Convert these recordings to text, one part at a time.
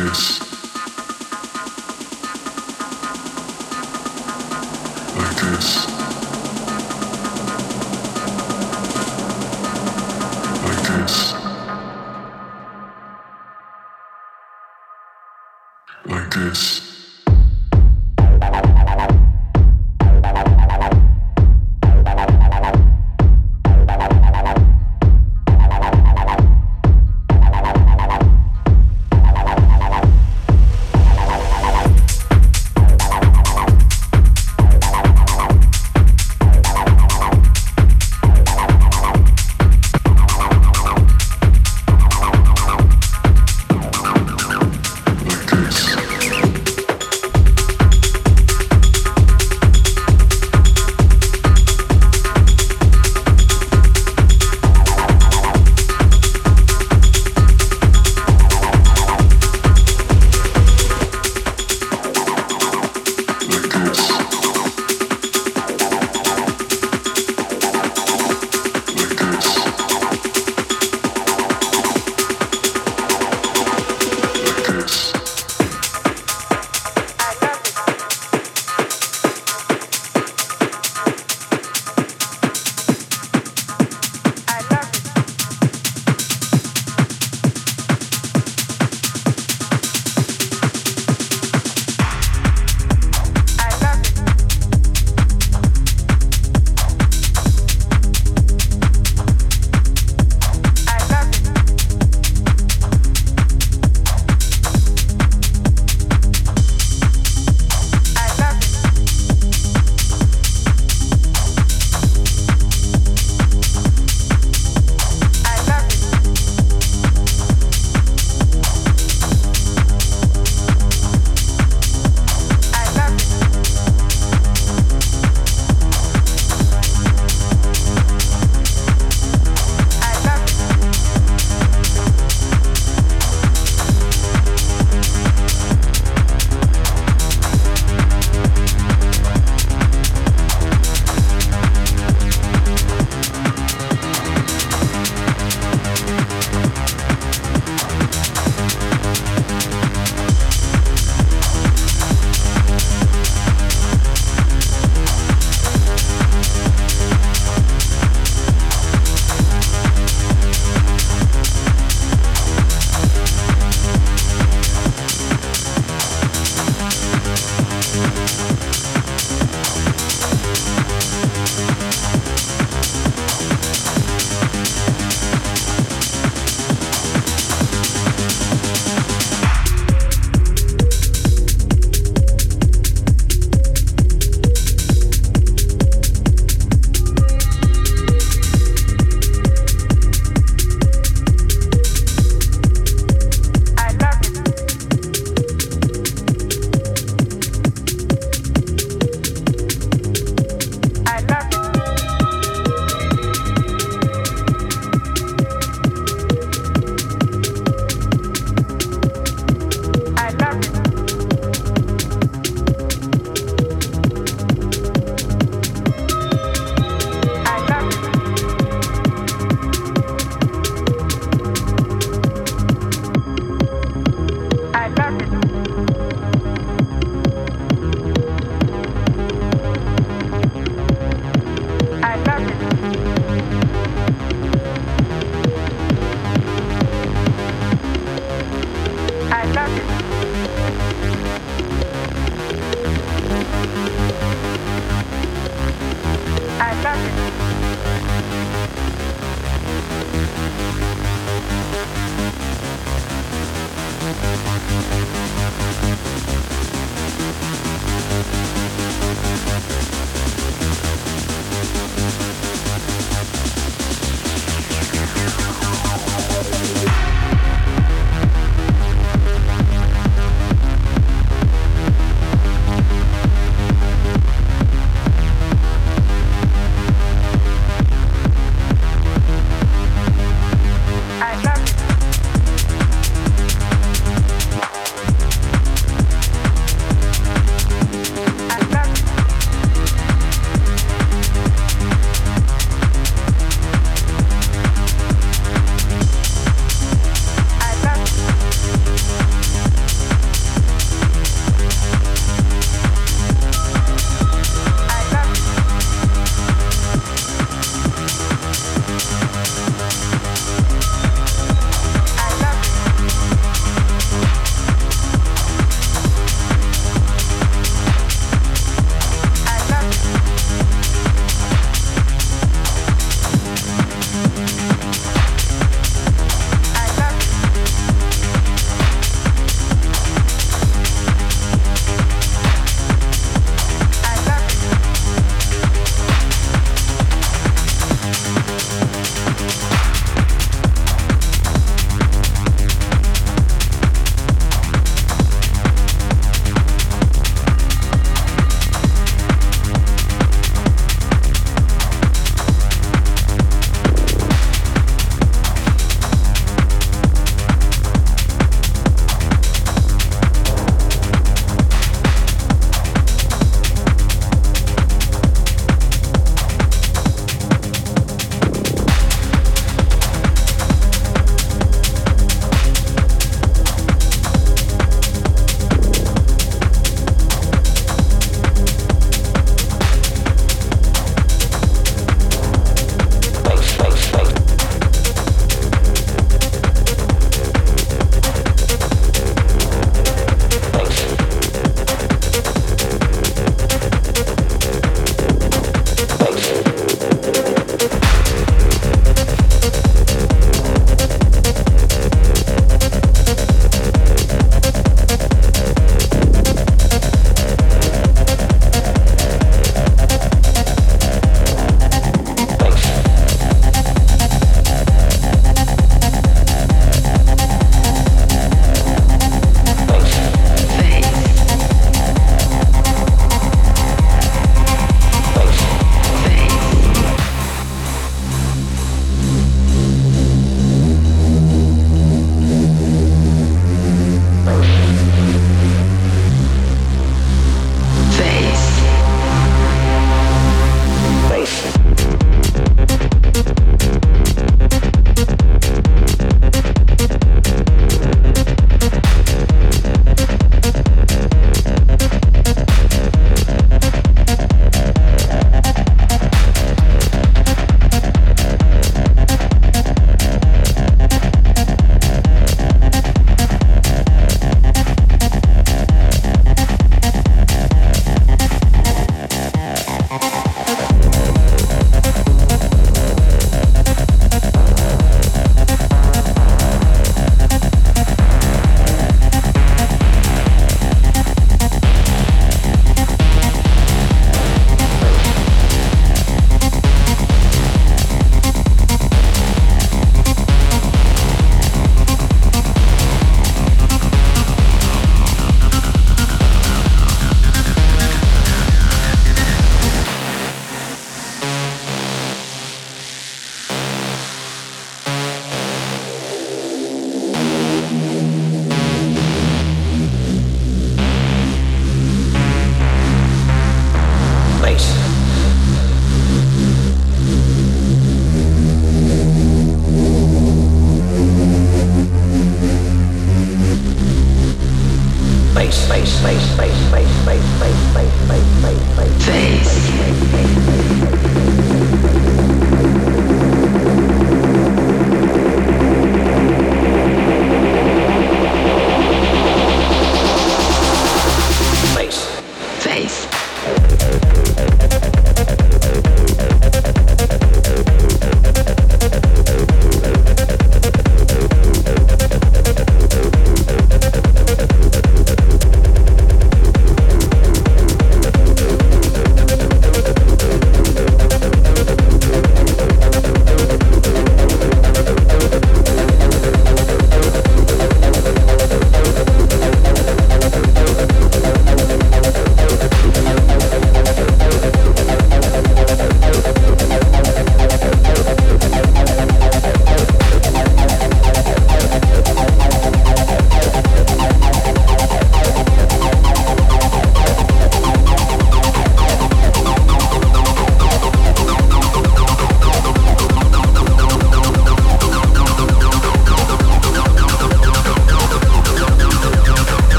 darkness.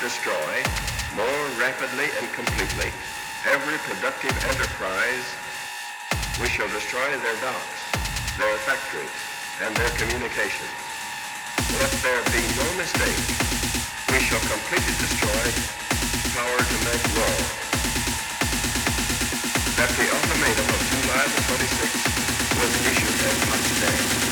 destroy more rapidly and completely every productive enterprise. We shall destroy their docks, their factories, and their communications. Let there be no mistake. We shall completely destroy power to make war. That the ultimatum of July the 26th was issued and touched